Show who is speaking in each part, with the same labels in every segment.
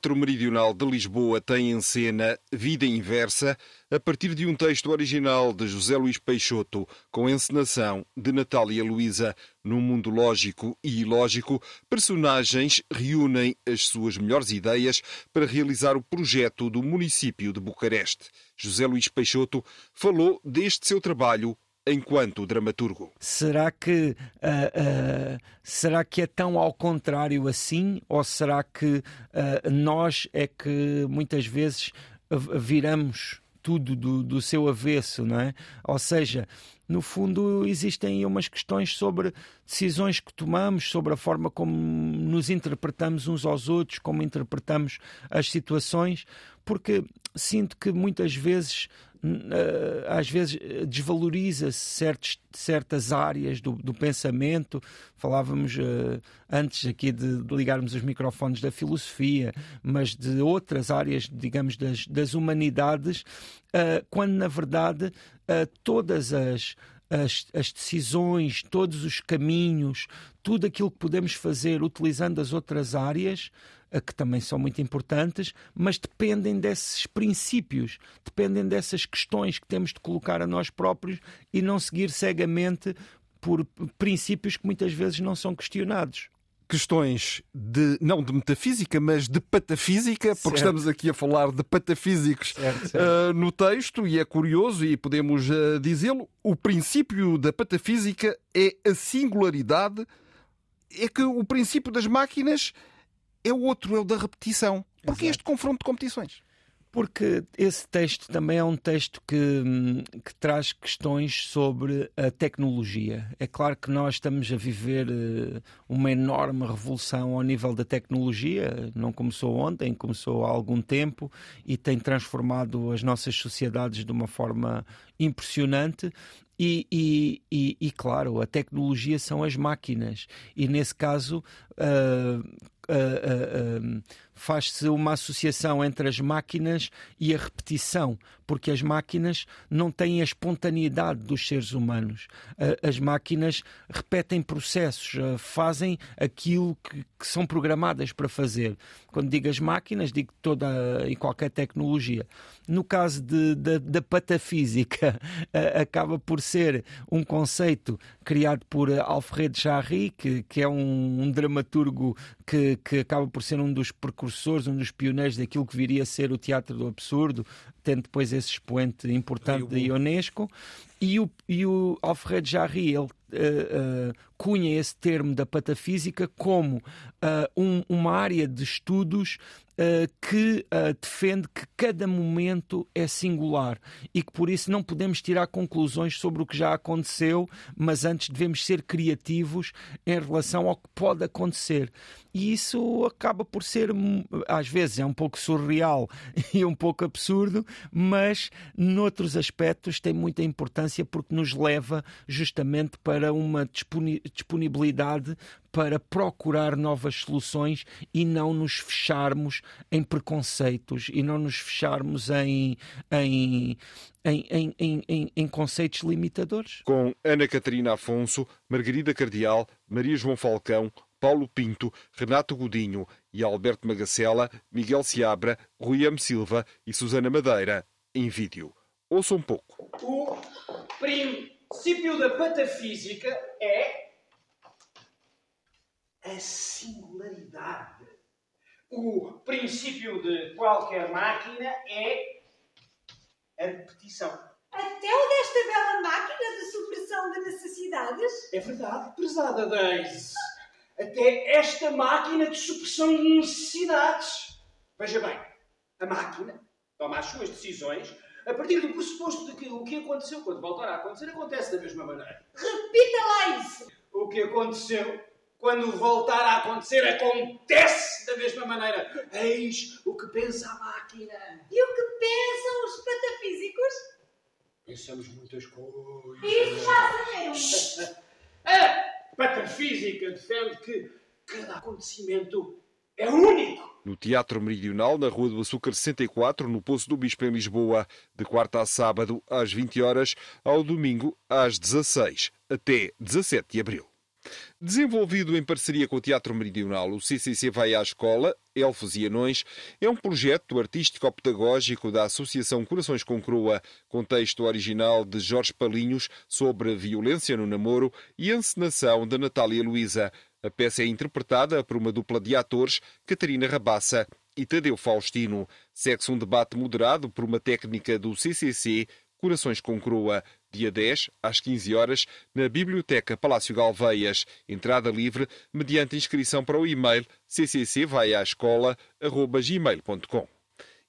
Speaker 1: Teatro Meridional de Lisboa tem em cena Vida Inversa, a partir de um texto original de José Luís Peixoto, com encenação de Natália Luísa. Num mundo lógico e ilógico, personagens reúnem as suas melhores ideias para realizar o projeto do município de Bucareste. José Luís Peixoto falou deste seu trabalho enquanto dramaturgo.
Speaker 2: Será que, uh, uh, será que é tão ao contrário assim? Ou será que uh, nós é que muitas vezes viramos tudo do, do seu avesso, não é? Ou seja, no fundo, existem umas questões sobre decisões que tomamos, sobre a forma como nos interpretamos uns aos outros, como interpretamos as situações, porque sinto que muitas vezes eh, às vezes eh, desvaloriza-se certas áreas do, do, pensamento. Falávamos uh, antes aqui de, de, ligarmos os microfones da filosofia, mas de outras áreas, digamos, das, das humanidades, uh, quando na verdade uh, todas as, as, as, decisões, todos os caminhos, tudo aquilo que podemos fazer utilizando as outras áreas que também são muito importantes, mas dependem desses princípios, dependem dessas questões que temos de colocar a nós próprios e não seguir cegamente por princípios que muitas vezes não são questionados
Speaker 1: questões de não de metafísica, mas de patafísica, porque certo. estamos aqui a falar de patafísicos certo, certo. Uh, no texto, e é curioso, e podemos uh, dizê-lo, o princípio da patafísica é a singularidade, é que o princípio das máquinas é o outro, é o da repetição. Porque este confronto de competições?
Speaker 2: Porque esse texto também é um texto que, hum, que, traz questões sobre a tecnologia. É claro que nós estamos a viver eh, uma enorme revolução ao nível da tecnologia. Não começou ontem, começou há algum tempo e tem transformado as nossas sociedades de uma forma impressionante. E, e, e, e claro, a tecnologia são as máquinas. E nesse caso. Uh, uh, uh, faz-se uma associação entre as máquinas e a repetição, porque as máquinas não têm a espontaneidade dos seres humanos. As máquinas repetem processos, fazem aquilo que, que são programadas para fazer. Quando digo as máquinas, digo toda e qualquer tecnologia. No caso de, de, da patafísica, acaba por ser um conceito criado por Alfred Jarry, que, que é um, um dramaturgo que, que acaba por ser um dos precursores, um dos pioneiros daquilo que viria a ser o teatro do absurdo, tendo depois esse expoente importante da Ionesco. E o, e o Alfred Jarry, ele uh, uh, cunha esse termo da patafísica como uh, um, uma área de estudos que defende que cada momento é singular e que por isso não podemos tirar conclusões sobre o que já aconteceu, mas antes devemos ser criativos em relação ao que pode acontecer. E isso acaba por ser, hum, às vezes, é um pouco surreal e um pouco absurdo, mas noutros aspectos tem muita importância porque nos leva justamente para uma disponibilidade para procurar novas soluções e não nos fecharmos em preconceitos e não nos fecharmos em, em, em, em, em, conceitos limitadores.
Speaker 1: Com Ana Catarina Afonso, Margarida Cardial, Maria João Falcão, Paulo Pinto, Renato Godinho e Alberto Magacela, Miguel Seabra, Rui M. Silva e Susana Madeira, em vídeo. Ouça um pouco.
Speaker 3: O princípio da patafísica é a singularidade. O princípio de qualquer máquina é a repetição.
Speaker 4: Até o desta bela máquina de supressão de necessidades?
Speaker 3: É verdade, prezada Daisy até esta máquina de supressão de necessidades. Veja bem, a máquina toma as suas decisões A partir do pressuposto de que o que aconteceu quando voltar a acontecer acontece da mesma maneira.
Speaker 4: Repita lá isso.
Speaker 3: O que aconteceu quando voltar a acontecer acontece da mesma maneira. Eis o que pensa a máquina.
Speaker 4: E o que pensam os patafísicos?
Speaker 3: Pensamos muitas coisas.
Speaker 4: Isso já sabemos.
Speaker 3: A patafísica defende que cada acontecimento é único.
Speaker 1: No Teatro Meridional, na Rua do Açúcar 64, no Poço do Bispo em Lisboa, de quarta a sábado às 20 horas, ao domingo às 16, até 17 de abril. Desenvolvido em parceria com o Teatro Meridional, o CCC Vai à Escola, Elfos e Anões, é um projeto artístico-pedagógico da Associação Corações com Croa, com texto original de Jorge Palinhos sobre violência no namoro e encenação de Natália Luísa. A peça é interpretada por uma dupla de atores, Catarina Rabassa e Tadeu Faustino. Segue-se um debate moderado por uma técnica do CCC, Corações com Croa, dia 10, às 15 horas, na Biblioteca Palácio Galveias. Entrada livre mediante inscrição para o e-mail cccvaiaescola.gmail.com.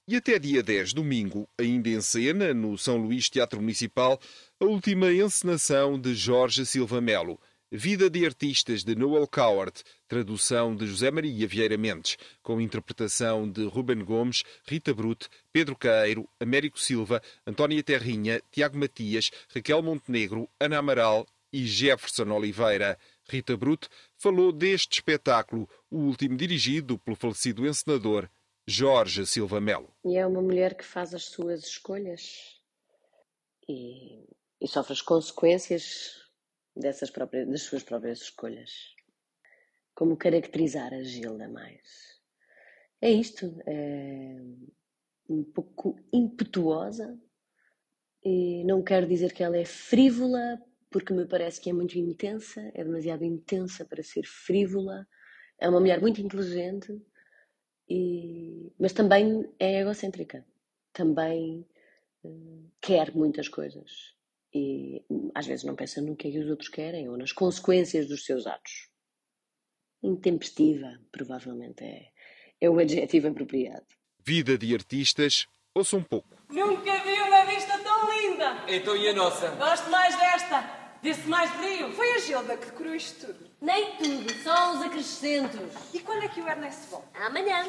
Speaker 1: E até dia 10, domingo, ainda em cena, no São Luís Teatro Municipal, a última encenação de Jorge Silva Melo. Vida de Artistas de Noel Coward, tradução de José Maria Vieira Mendes, com interpretação de Ruben Gomes, Rita Brute, Pedro Caeiro, Américo Silva, Antónia Terrinha, Tiago Matias, Raquel Montenegro, Ana Amaral e Jefferson Oliveira. Rita Brute falou deste espetáculo, o último dirigido pelo falecido encenador Jorge Silva Melo.
Speaker 5: E é uma mulher que faz as suas escolhas e, e sofre as consequências dessas próprias, das suas próprias escolhas. Como caracterizar a Gilda mais? É isto, é um pouco impetuosa e não quero dizer que ela é frívola, porque me parece que é muito intensa, é demasiado intensa para ser frívola. É uma mulher muito inteligente, e, mas também é egocêntrica. Também uh, quer muitas coisas e às vezes não pensa no que é que os outros querem ou nas consequências dos seus atos. Intempestiva, provavelmente é, é o adjetivo apropriado.
Speaker 1: Vida de artistas, ouça um pouco.
Speaker 6: Nunca vi uma vista tão linda!
Speaker 7: Então e a nossa?
Speaker 6: Gosto mais desta! Disse mais brilho!
Speaker 4: Foi a Gilda que decorou isto tudo.
Speaker 5: Nem tudo, só os acrescentos.
Speaker 4: E quando é que o Ernesto volta?
Speaker 5: Amanhã.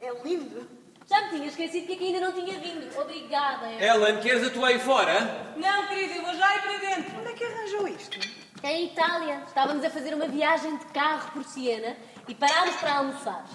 Speaker 4: É lindo.
Speaker 5: Já me tinha esquecido que aqui ainda não tinha vindo. Obrigada.
Speaker 7: Ellen, queres a tua aí fora?
Speaker 6: Não, querido, eu vou já ir para dentro.
Speaker 4: Onde é que arranjou isto?
Speaker 5: Em Itália. Estávamos a fazer uma viagem de carro por Siena e parámos para almoçar.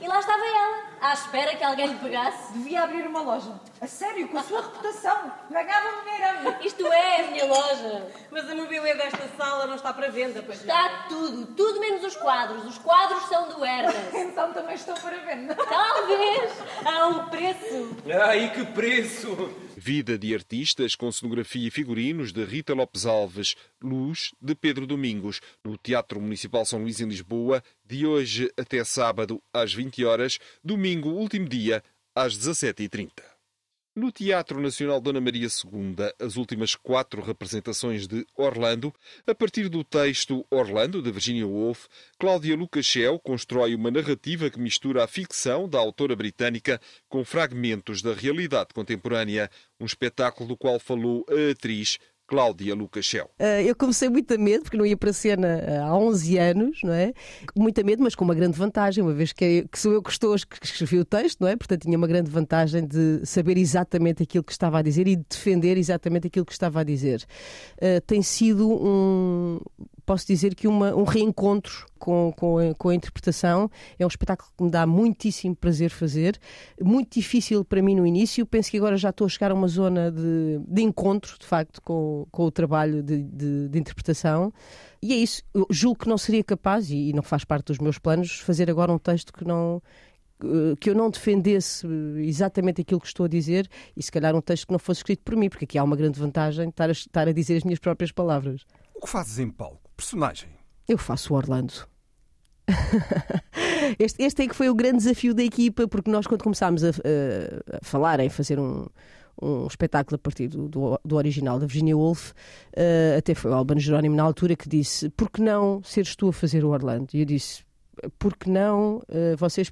Speaker 5: E lá estava ela, à espera que alguém lhe pegasse.
Speaker 4: Devia abrir uma loja. A sério, com a sua reputação. Ganhava dinheiro.
Speaker 5: Isto é a minha loja.
Speaker 6: Mas a mobília desta sala não está para venda, pois não.
Speaker 5: Está tudo, tudo menos os quadros. Os quadros são do Ernest.
Speaker 4: Então também estão para venda.
Speaker 5: Talvez. Há um preço.
Speaker 7: Ai, que preço!
Speaker 1: Vida de artistas com cenografia e figurinos de Rita Lopes Alves, Luz de Pedro Domingos, no Teatro Municipal São Luís em Lisboa, de hoje até sábado às 20 horas, domingo, último dia, às 17h30. No Teatro Nacional Dona Maria II, as últimas quatro representações de Orlando, a partir do texto Orlando, de Virginia Woolf, Cláudia Lucachel constrói uma narrativa que mistura a ficção da autora britânica com fragmentos da realidade contemporânea, um espetáculo do qual falou a atriz Cláudia Lucachel.
Speaker 8: Uh, eu comecei muito a medo, porque não ia para a cena uh, há 11 anos, não é? Muito a medo, mas com uma grande vantagem, uma vez que, é, sou eu que estou que escrevi o texto, não é? Portanto, tinha uma grande vantagem de saber exatamente aquilo que estava a dizer e de defender exatamente aquilo que estava a dizer. Uh, tem sido um posso dizer que uma, um reencontro com, com a, com, a, interpretação é um espetáculo que me dá muitíssimo prazer fazer, muito difícil para mim no início. Penso que agora já estou a chegar a uma zona de, de encontro, de facto, com, com o trabalho de, de, de interpretação. E é isso. Eu julgo que não seria capaz, e, e não faz parte dos meus planos, fazer agora um texto que não que eu não defendesse exatamente aquilo que estou a dizer e se calhar um texto que não fosse escrito por mim, porque aqui há uma grande vantagem estar a, estar a dizer as minhas próprias palavras.
Speaker 9: O que fazes em palco? Personagem?
Speaker 8: Eu faço o Orlando. este, este é que foi o grande desafio da equipa, porque nós, quando começámos a, a, falar em fazer um, um espetáculo a partir do, do, do original da Virginia Woolf, uh, até foi o Albano Jerónimo na altura que disse: Por que não seres tu a fazer o Orlando? E eu disse: Por que não uh, vocês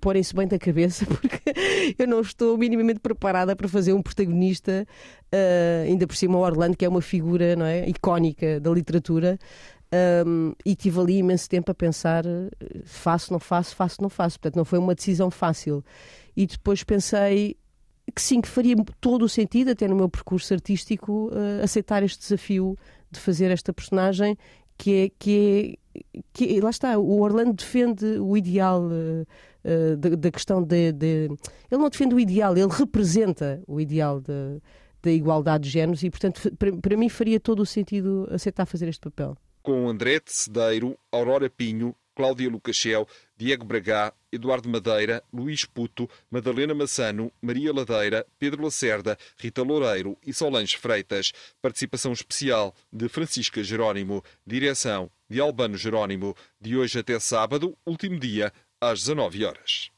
Speaker 8: porem-se bem da cabeça, porque eu não estou minimamente preparada para fazer um protagonista, uh, ainda por cima o Orlando, que é uma figura não é, icónica da literatura. Um, e tive ali imenso tempo a pensar: faço, não faço, faço, não faço. Portanto, não foi uma decisão fácil. E depois pensei que sim, que faria todo o sentido, até no meu percurso artístico, uh, aceitar este desafio de fazer esta personagem que é, que é, que é, lá está, o Orlando defende o ideal uh, uh, da, questão de, de, Ele não defende o ideal, ele representa o ideal da igualdade de géneros e, portanto, para, para mim faria todo o sentido aceitar fazer este papel.
Speaker 1: Com André Cedeiro, Aurora Pinho, Cláudia Lucachel, Diego Bragá, Eduardo Madeira, Luís Puto, Madalena Massano, Maria Ladeira, Pedro Lacerda, Rita Loureiro e Solange Freitas. Participação especial de Francisca Jerónimo. Direção de Albano Jerónimo. De hoje até sábado, último dia, às 19 horas.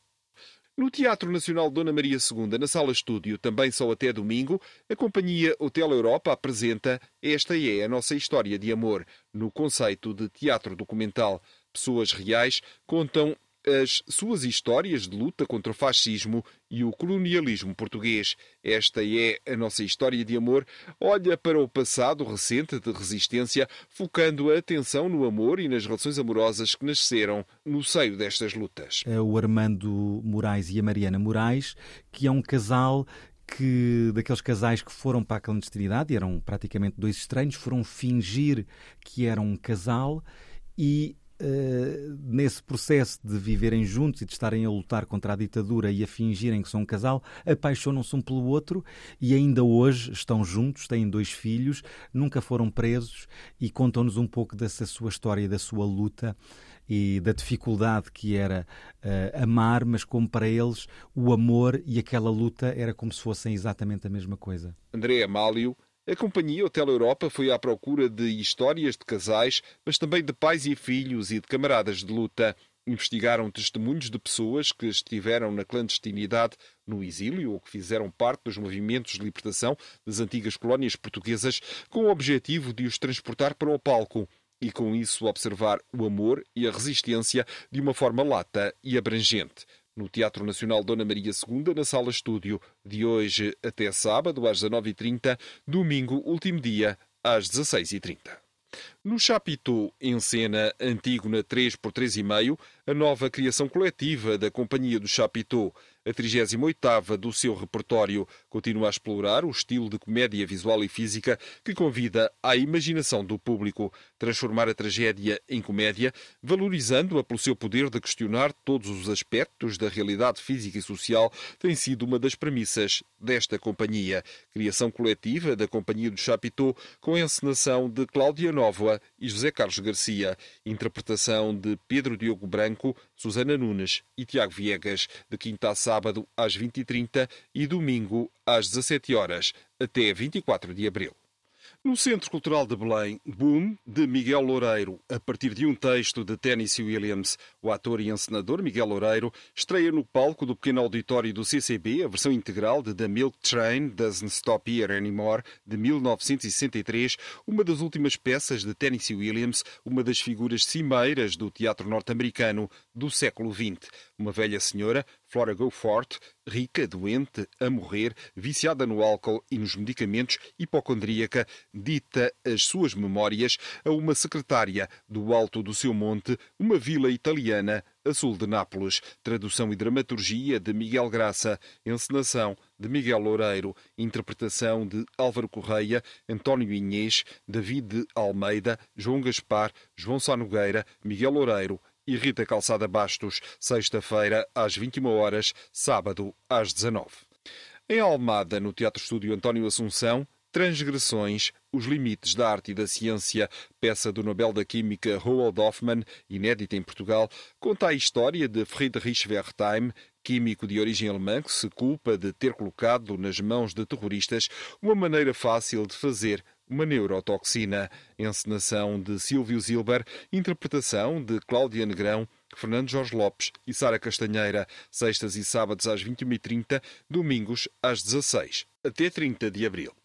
Speaker 1: No Teatro Nacional Dona Maria II, na Sala Estúdio, também só até domingo, a companhia Hotel Europa apresenta Esta é a Nossa História de Amor, no conceito de teatro documental. Pessoas reais contam as suas histórias de luta contra o fascismo e o colonialismo português. Esta é a nossa história de amor. Olha para o passado recente de resistência, focando a atenção no amor e nas relações amorosas que nasceram no seio destas lutas.
Speaker 10: É o Armando Moraes e a Mariana Moraes, que é um casal que daqueles casais que foram para a clandestinidade, eram praticamente dois estranhos, foram fingir que eram um casal e Uh, nesse processo de viverem juntos e de estarem a lutar contra a ditadura e a fingirem que são um casal, apaixonam-se um pelo outro e ainda hoje estão juntos, têm dois filhos, nunca foram presos e contam-nos um pouco dessa sua história, da sua luta e da dificuldade que era uh, amar, mas como para eles o amor e aquela luta era como se fossem exatamente a mesma coisa.
Speaker 1: André Amálio a companhia Hotel Europa foi à procura de histórias de casais, mas também de pais e filhos e de camaradas de luta. Investigaram testemunhos de pessoas que estiveram na clandestinidade, no exílio ou que fizeram parte dos movimentos de libertação das antigas colónias portuguesas, com o objetivo de os transportar para o palco e, com isso, observar o amor e a resistência de uma forma lata e abrangente no Teatro Nacional Dona Maria II, na Sala Estúdio, de hoje até sábado, às 19h30, domingo, último dia, às 16h30. No Chapitão, em cena Antígona 3 por 3,5, a nova criação coletiva da Companhia do Chapitão, a 38ª do seu repertório, continua a explorar o estilo de comédia visual e física que convida à imaginação do público, transformar a tragédia em comédia, valorizando-a pelo seu poder de questionar todos os aspectos da realidade física e social, tem sido uma das premissas desta companhia. Criação coletiva da Companhia do Chapitão, com a encenação de Cláudia Nova e José Carlos Garcia, interpretação de Pedro Diogo Branco, Susana Nunes e Tiago Viegas, de quinta a sábado às 20h30 e domingo às 17 horas até 24 de abril. No Centro Cultural de Belém, Boom, de Miguel Loureiro, a partir de um texto de Tennessee Williams. O ator e encenador Miguel Loureiro estreia no palco do pequeno auditório do CCB a versão integral de The Milk Train Doesn't Stop Here Anymore, de 1963, uma das últimas peças de Tennessee Williams, uma das figuras cimeiras do teatro norte-americano do século XX. Uma velha senhora, Flora Goforth, rica, doente, a morrer, viciada no álcool e nos medicamentos, hipocondríaca, dita as suas memórias a uma secretária do alto do seu monte, uma vila italiana a sul de Nápoles. Tradução e dramaturgia de Miguel Graça, encenação de Miguel Loureiro, interpretação de Álvaro Correia, António Inês, David Almeida, João Gaspar, João Sá Nogueira, Miguel Loureiro, e Rita Calçada Bastos, sexta-feira às 21 horas, sábado às 19. Em Almada, no Teatro Estúdio António Assunção, Transgressões, os limites da arte e da ciência, peça do Nobel da Química Roald Hoffmann, inédita em Portugal, conta a história de Friedrich Wertheim, químico de origem alemã que se culpa de ter colocado nas mãos de terroristas uma maneira fácil de fazer uma neurotoxina. Encenação de Silvio Zilber, interpretação de Cláudia Negrão, Fernando Jorge Lopes e Sara Castanheira, sextas e sábados às 21h30, domingos às 16 até 30 de abril.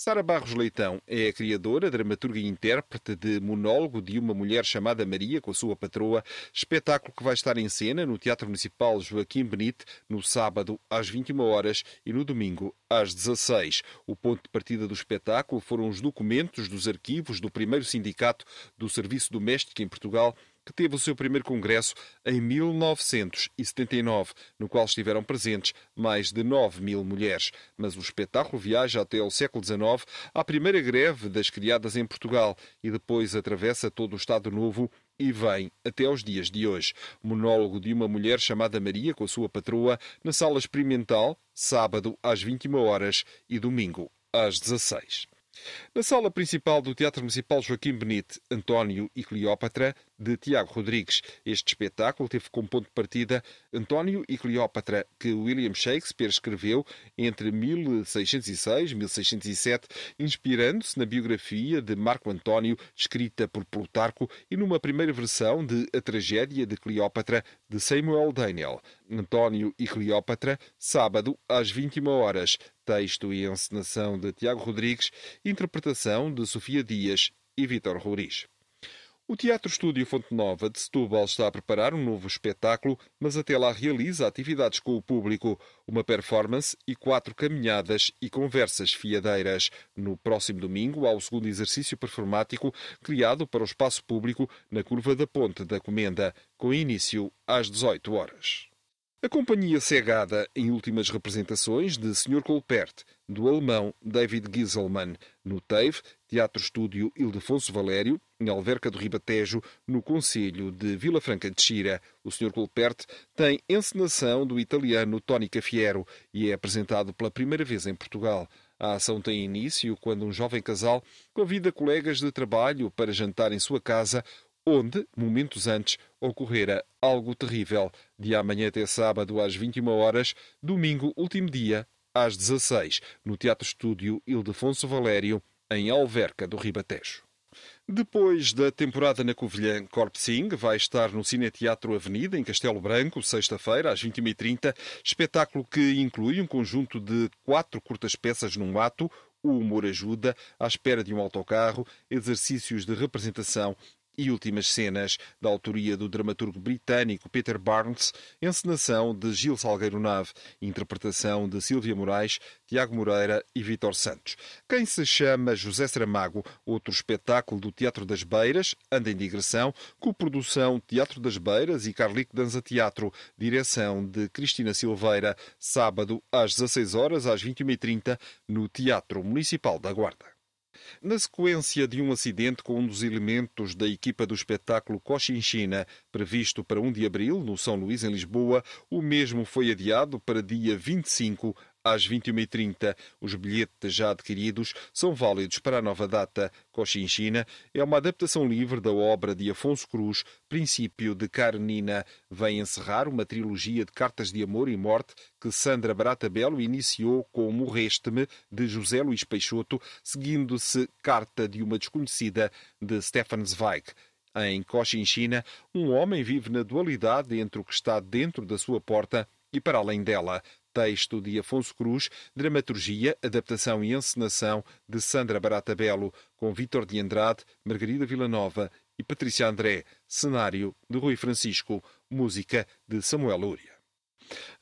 Speaker 1: Sara Barros Leitão é a criadora, dramaturga e intérprete de Monólogo de uma Mulher Chamada Maria com a sua patroa, espetáculo que vai estar em cena no Teatro Municipal Joaquim Benite no sábado às 21 horas e no domingo às 16. O ponto de partida do espetáculo foram os documentos dos arquivos do primeiro sindicato do Serviço Doméstico em Portugal que teve o seu primeiro congresso em 1979, no qual estiveram presentes mais de 9 mil mulheres. Mas o espetáculo viaja até ao século XIX, à primeira greve das criadas em Portugal, e depois atravessa todo o Estado Novo e vem até aos dias de hoje. Monólogo de uma mulher chamada Maria com a sua patroa na sala experimental, sábado às 21 horas e domingo às 16. Na sala principal do Teatro Municipal Joaquim Benite, António e Cleópatra, de Tiago Rodrigues. Este espetáculo teve como ponto de partida António e Cleópatra, que William Shakespeare escreveu entre 1606 e 1607, inspirando-se na biografia de Marco António, escrita por Plutarco, e numa primeira versão de A Tragédia de Cleópatra, de Samuel Daniel. António e Cleópatra, sábado às 21 horas. Texto e encenação de Tiago Rodrigues, interpretação de Sofia Dias e Vítor Roriz. O Teatro Estúdio Fonte Nova de Setúbal está a preparar um novo espetáculo, mas até lá realiza atividades com o público, uma performance e quatro caminhadas e conversas fiadeiras. No próximo domingo há o segundo exercício performático criado para o espaço público na Curva da Ponte da Comenda, com início às 18 horas. A companhia cegada em últimas representações de Sr. Colpert, do alemão David Gieselmann, no TEIV, Teatro Estúdio Ildefonso Valério, em Alverca do Ribatejo, no Conselho de Vila Franca de Xira. O Sr. Colpert tem encenação do italiano Tony Cafiero e é apresentado pela primeira vez em Portugal. A ação tem início quando um jovem casal convida colegas de trabalho para jantar em sua casa onde, momentos antes, ocorrera algo terrível. De amanhã até sábado às 21 horas, domingo, último dia, às 16, no Teatro Estúdio Ildefonso Valério, em Alverca do Ribatejo. Depois da temporada na Covilhã, Corpsing vai estar no Cineteatro Avenida, em Castelo Branco, sexta-feira, às 21h30, espetáculo que inclui um conjunto de quatro curtas peças num ato, o humor ajuda, à espera de um autocarro, exercícios de representação e Últimas Cenas, da autoria do dramaturgo britânico Peter Barnes, encenação de Gil Salgueiro Nave, interpretação de Silvia Moraes, Tiago Moreira e Vítor Santos. Quem se chama José Saramago, outro espetáculo do Teatro das Beiras, anda em digressão, produção Teatro das Beiras e Carlico Danza Teatro, direção de Cristina Silveira, sábado às 16 horas às 21h30 no Teatro Municipal da Guarda. Na sequência de um acidente com um dos elementos da equipa do espetáculo Cochinchina, previsto para 1 de abril, no São Luís, em Lisboa, o mesmo foi adiado para dia 25 às 21h30. Os bilhetes já adquiridos são válidos para a nova data. Cochinchina é uma adaptação livre da obra de Afonso Cruz, Princípio de Karenina. Vem encerrar uma trilogia de cartas de amor e morte que Sandra Barata Belo iniciou com Morreste-me, de José Luís Peixoto, seguindo-se Carta de uma Desconhecida, de Stefan Zweig. Em Cochinchina, um homem vive na dualidade entre o que está dentro da sua porta e para além dela texto de Afonso Cruz, dramaturgia, adaptação e encenação de Sandra Barata Belo, com Vítor de Andrade, Margarida Villanova e Patrícia André, cenário de Rui Francisco, música de Samuel Lúria.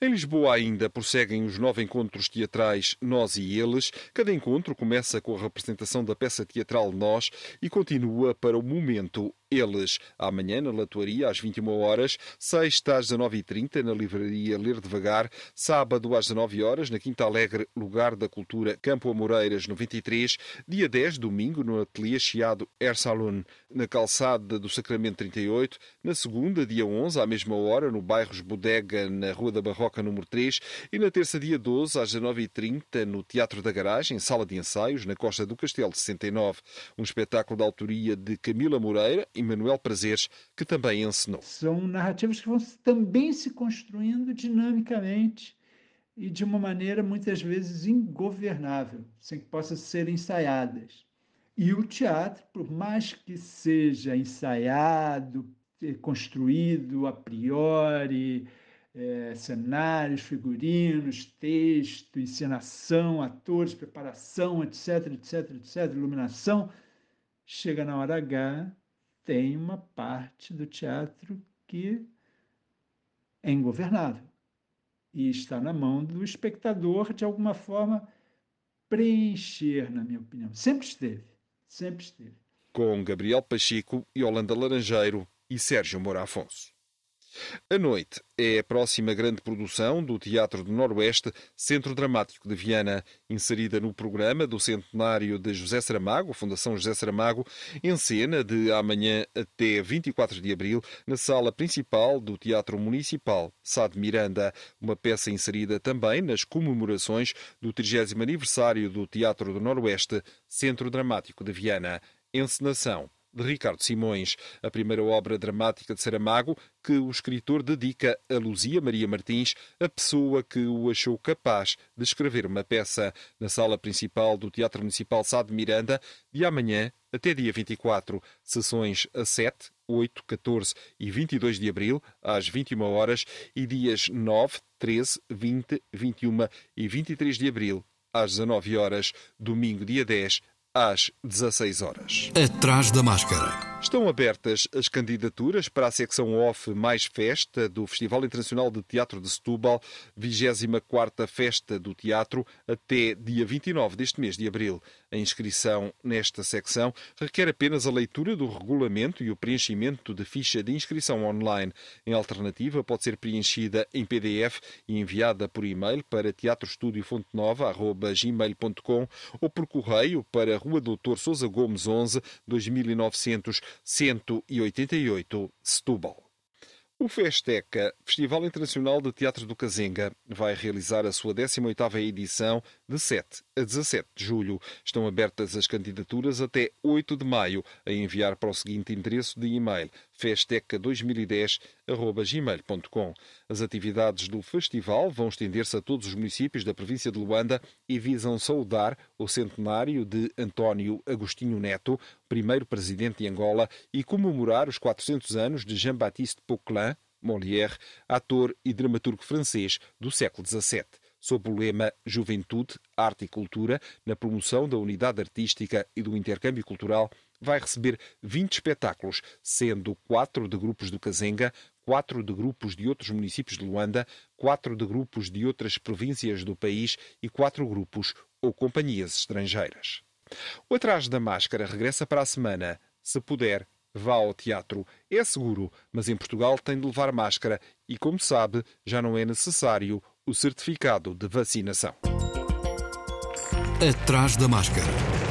Speaker 1: Em Lisboa ainda prosseguem os nove encontros teatrais Nós e Eles. Cada encontro começa com a representação da peça teatral Nós e continua para o momento eles. Amanhã, na Latuaria, às 21 horas, sexta às 19h30, na Livraria Ler Devagar, sábado às 19 horas, na Quinta Alegre, Lugar da Cultura, Campo Amoreiras, 93, dia 10, domingo, no Ateliê Chiado Air Saloon, na Calçada do Sacramento 38, na segunda, dia 11, à mesma hora, no Bairros Bodega, na Rua da Barroca, número 3, e na terça, dia 12, às 19h30, no Teatro da Garagem, Sala de Ensaios, na Costa do Castelo 69. Um espetáculo da autoria de Camila Moreira, e Manuel Prazeres, que também ensinou.
Speaker 11: São narrativas que vão também se construindo dinamicamente e de uma maneira muitas vezes ingovernável, sem que possam ser ensaiadas. E o teatro, por mais que seja ensaiado, construído a priori, é, cenários, figurinos, texto, encenação, atores, preparação, etc, etc, etc, iluminação. Chega na hora H, tem uma parte do teatro que é ingovernável e está na mão do espectador, de alguma forma, preencher, na minha opinião. Sempre esteve, sempre esteve.
Speaker 1: Com Gabriel Pacheco, Yolanda Laranjeiro e Sérgio Moura Afonso. A Noite é a próxima grande produção do Teatro do Noroeste, Centro Dramático de Viana, inserida no programa do centenário de José Saramago, Fundação José Saramago, em cena de amanhã até 24 de abril, na sala principal do Teatro Municipal Sá de Miranda, uma peça inserida também nas comemorações do 30 aniversário do Teatro do Noroeste, Centro Dramático de Viana. Encenação de Ricardo Simões, a primeira obra dramática de Saramago que o escritor dedica a Luzia Maria Martins, a pessoa que o achou capaz de escrever uma peça. Na sala principal do Teatro Municipal Sá de Miranda, de amanhã até dia 24, sessões a 7, 8, 14 e 22 de abril, às 21 horas, e dias 9, 13, 20, 21 e 23 de abril, às 19 horas, domingo, dia 10, às 16 horas.
Speaker 9: Atrás da máscara.
Speaker 1: Estão abertas as candidaturas para a secção off Mais Festa do Festival Internacional de Teatro de Setúbal, 24ª Festa do Teatro, até dia 29 deste mês de abril. A inscrição nesta secção requer apenas a leitura do regulamento e o preenchimento de ficha de inscrição online. Em alternativa, pode ser preenchida em PDF e enviada por e-mail para teatroestudiofontenova.gmail.com ou por correio para Rua Doutor Sousa Gomes 11, 2900 188 Setúbal. O Festeca, Festival Internacional de Teatro do Cazenga, vai realizar a sua 18ª edição de 7 a 17 de julho. Estão abertas as candidaturas até 8 de maio a enviar para o seguinte endereço de e-mail festeca2010.gmail.com. As atividades do festival vão estender-se a todos os municípios da província de Luanda e visam saudar o centenário de António Agostinho Neto, primeiro presidente de Angola, e comemorar os 400 anos de Jean-Baptiste Poquelin, Molière, ator e dramaturgo francês do século XVII sob o lema Juventude, Arte e Cultura, na promoção da unidade artística e do intercâmbio cultural, vai receber 20 espetáculos, sendo quatro de grupos do Cazenga, quatro de grupos de outros municípios de Luanda, quatro de grupos de outras províncias do país e quatro grupos ou companhias estrangeiras. O Atrás da Máscara regressa para a semana. Se puder, vá ao teatro. É seguro, mas em Portugal tem de levar máscara e, como sabe, já não é necessário o certificado de vacinação.
Speaker 9: Atrás da máscara.